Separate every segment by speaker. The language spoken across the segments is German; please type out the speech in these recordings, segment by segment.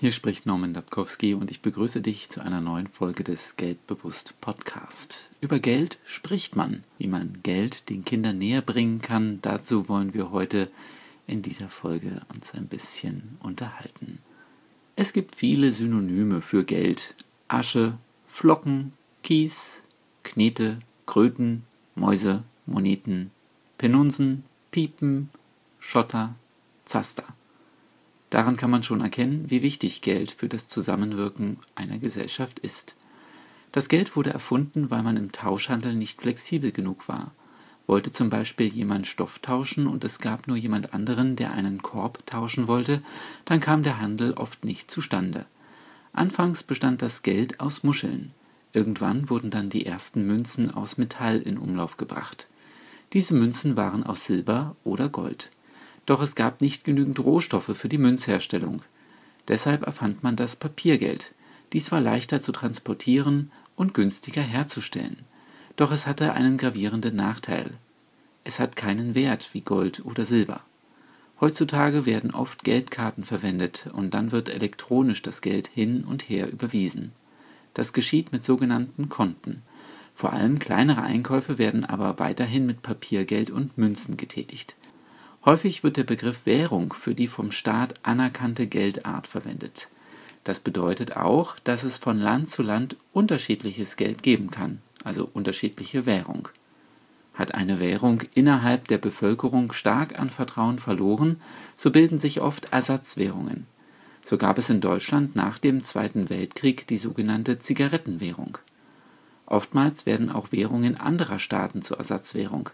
Speaker 1: Hier spricht Norman Dabkowski und ich begrüße dich zu einer neuen Folge des Geldbewusst Podcast. Über Geld spricht man, wie man Geld den Kindern näher bringen kann. Dazu wollen wir heute in dieser Folge uns ein bisschen unterhalten. Es gibt viele Synonyme für Geld. Asche, Flocken, Kies, Knete, Kröten, Mäuse, Moneten, Penunsen, Piepen, Schotter, Zaster. Daran kann man schon erkennen, wie wichtig Geld für das Zusammenwirken einer Gesellschaft ist. Das Geld wurde erfunden, weil man im Tauschhandel nicht flexibel genug war. Wollte zum Beispiel jemand Stoff tauschen und es gab nur jemand anderen, der einen Korb tauschen wollte, dann kam der Handel oft nicht zustande. Anfangs bestand das Geld aus Muscheln. Irgendwann wurden dann die ersten Münzen aus Metall in Umlauf gebracht. Diese Münzen waren aus Silber oder Gold. Doch es gab nicht genügend Rohstoffe für die Münzherstellung. Deshalb erfand man das Papiergeld. Dies war leichter zu transportieren und günstiger herzustellen. Doch es hatte einen gravierenden Nachteil. Es hat keinen Wert wie Gold oder Silber. Heutzutage werden oft Geldkarten verwendet und dann wird elektronisch das Geld hin und her überwiesen. Das geschieht mit sogenannten Konten. Vor allem kleinere Einkäufe werden aber weiterhin mit Papiergeld und Münzen getätigt. Häufig wird der Begriff Währung für die vom Staat anerkannte Geldart verwendet. Das bedeutet auch, dass es von Land zu Land unterschiedliches Geld geben kann, also unterschiedliche Währung. Hat eine Währung innerhalb der Bevölkerung stark an Vertrauen verloren, so bilden sich oft Ersatzwährungen. So gab es in Deutschland nach dem Zweiten Weltkrieg die sogenannte Zigarettenwährung. Oftmals werden auch Währungen anderer Staaten zur Ersatzwährung.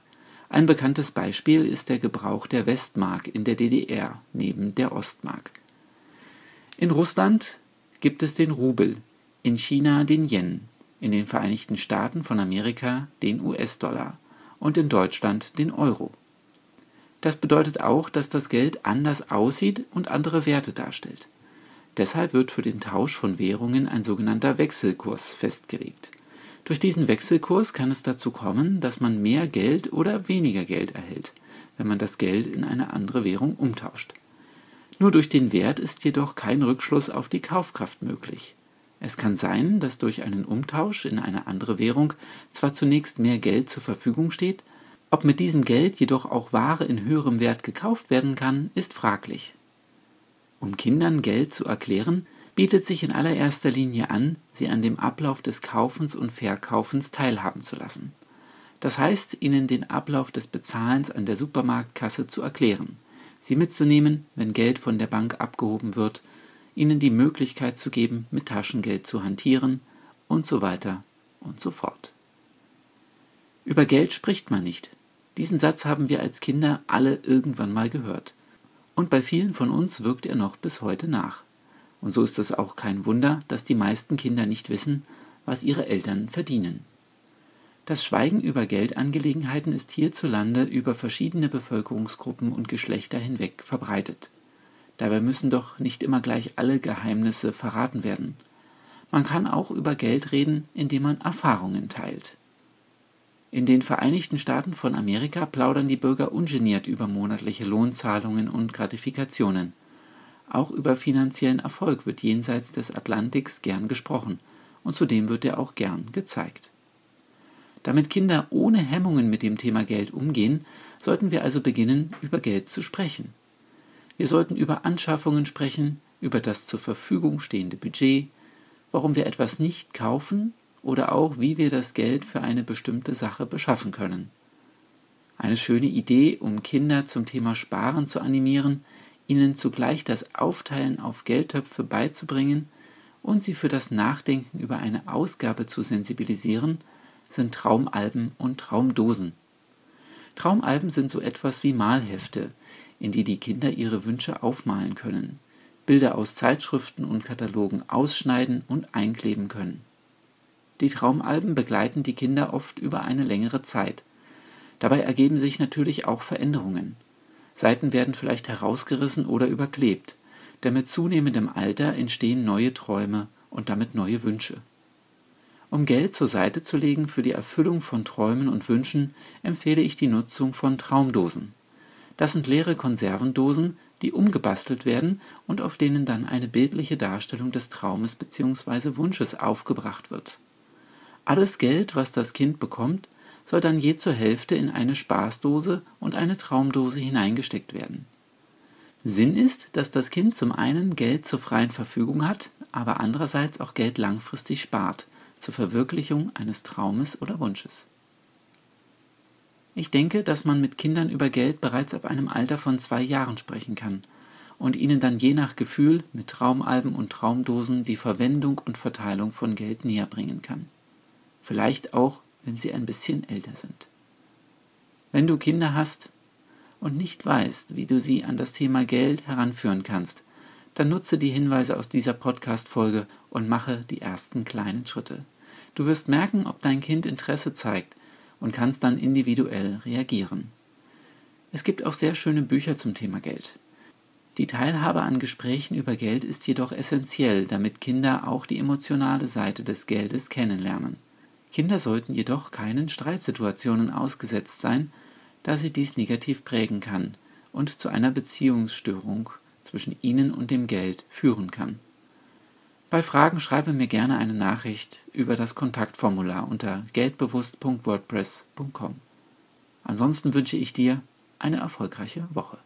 Speaker 1: Ein bekanntes Beispiel ist der Gebrauch der Westmark in der DDR neben der Ostmark. In Russland gibt es den Rubel, in China den Yen, in den Vereinigten Staaten von Amerika den US-Dollar und in Deutschland den Euro. Das bedeutet auch, dass das Geld anders aussieht und andere Werte darstellt. Deshalb wird für den Tausch von Währungen ein sogenannter Wechselkurs festgelegt durch diesen Wechselkurs kann es dazu kommen, dass man mehr Geld oder weniger Geld erhält, wenn man das Geld in eine andere Währung umtauscht. Nur durch den Wert ist jedoch kein Rückschluss auf die Kaufkraft möglich. Es kann sein, dass durch einen Umtausch in eine andere Währung zwar zunächst mehr Geld zur Verfügung steht, ob mit diesem Geld jedoch auch Ware in höherem Wert gekauft werden kann, ist fraglich. Um Kindern Geld zu erklären, bietet sich in allererster Linie an, sie an dem Ablauf des Kaufens und Verkaufens teilhaben zu lassen. Das heißt, ihnen den Ablauf des Bezahlens an der Supermarktkasse zu erklären, sie mitzunehmen, wenn Geld von der Bank abgehoben wird, ihnen die Möglichkeit zu geben, mit Taschengeld zu hantieren und so weiter und so fort. Über Geld spricht man nicht. Diesen Satz haben wir als Kinder alle irgendwann mal gehört. Und bei vielen von uns wirkt er noch bis heute nach. Und so ist es auch kein Wunder, dass die meisten Kinder nicht wissen, was ihre Eltern verdienen. Das Schweigen über Geldangelegenheiten ist hierzulande über verschiedene Bevölkerungsgruppen und Geschlechter hinweg verbreitet. Dabei müssen doch nicht immer gleich alle Geheimnisse verraten werden. Man kann auch über Geld reden, indem man Erfahrungen teilt. In den Vereinigten Staaten von Amerika plaudern die Bürger ungeniert über monatliche Lohnzahlungen und Gratifikationen – auch über finanziellen Erfolg wird jenseits des Atlantiks gern gesprochen und zudem wird er auch gern gezeigt. Damit Kinder ohne Hemmungen mit dem Thema Geld umgehen, sollten wir also beginnen, über Geld zu sprechen. Wir sollten über Anschaffungen sprechen, über das zur Verfügung stehende Budget, warum wir etwas nicht kaufen oder auch wie wir das Geld für eine bestimmte Sache beschaffen können. Eine schöne Idee, um Kinder zum Thema Sparen zu animieren, ihnen zugleich das Aufteilen auf Geldtöpfe beizubringen und sie für das Nachdenken über eine Ausgabe zu sensibilisieren, sind Traumalben und Traumdosen. Traumalben sind so etwas wie Malhefte, in die die Kinder ihre Wünsche aufmalen können, Bilder aus Zeitschriften und Katalogen ausschneiden und einkleben können. Die Traumalben begleiten die Kinder oft über eine längere Zeit. Dabei ergeben sich natürlich auch Veränderungen. Seiten werden vielleicht herausgerissen oder überklebt, denn mit zunehmendem Alter entstehen neue Träume und damit neue Wünsche. Um Geld zur Seite zu legen für die Erfüllung von Träumen und Wünschen, empfehle ich die Nutzung von Traumdosen. Das sind leere Konservendosen, die umgebastelt werden und auf denen dann eine bildliche Darstellung des Traumes bzw. Wunsches aufgebracht wird. Alles Geld, was das Kind bekommt, soll dann je zur Hälfte in eine Spaßdose und eine Traumdose hineingesteckt werden. Sinn ist, dass das Kind zum einen Geld zur freien Verfügung hat, aber andererseits auch Geld langfristig spart, zur Verwirklichung eines Traumes oder Wunsches. Ich denke, dass man mit Kindern über Geld bereits ab einem Alter von zwei Jahren sprechen kann und ihnen dann je nach Gefühl mit Traumalben und Traumdosen die Verwendung und Verteilung von Geld näher bringen kann. Vielleicht auch, wenn sie ein bisschen älter sind. Wenn du Kinder hast und nicht weißt, wie du sie an das Thema Geld heranführen kannst, dann nutze die Hinweise aus dieser Podcast-Folge und mache die ersten kleinen Schritte. Du wirst merken, ob dein Kind Interesse zeigt und kannst dann individuell reagieren. Es gibt auch sehr schöne Bücher zum Thema Geld. Die Teilhabe an Gesprächen über Geld ist jedoch essentiell, damit Kinder auch die emotionale Seite des Geldes kennenlernen. Kinder sollten jedoch keinen Streitsituationen ausgesetzt sein, da sie dies negativ prägen kann und zu einer Beziehungsstörung zwischen ihnen und dem Geld führen kann. Bei Fragen schreibe mir gerne eine Nachricht über das Kontaktformular unter geldbewusst.wordpress.com. Ansonsten wünsche ich dir eine erfolgreiche Woche.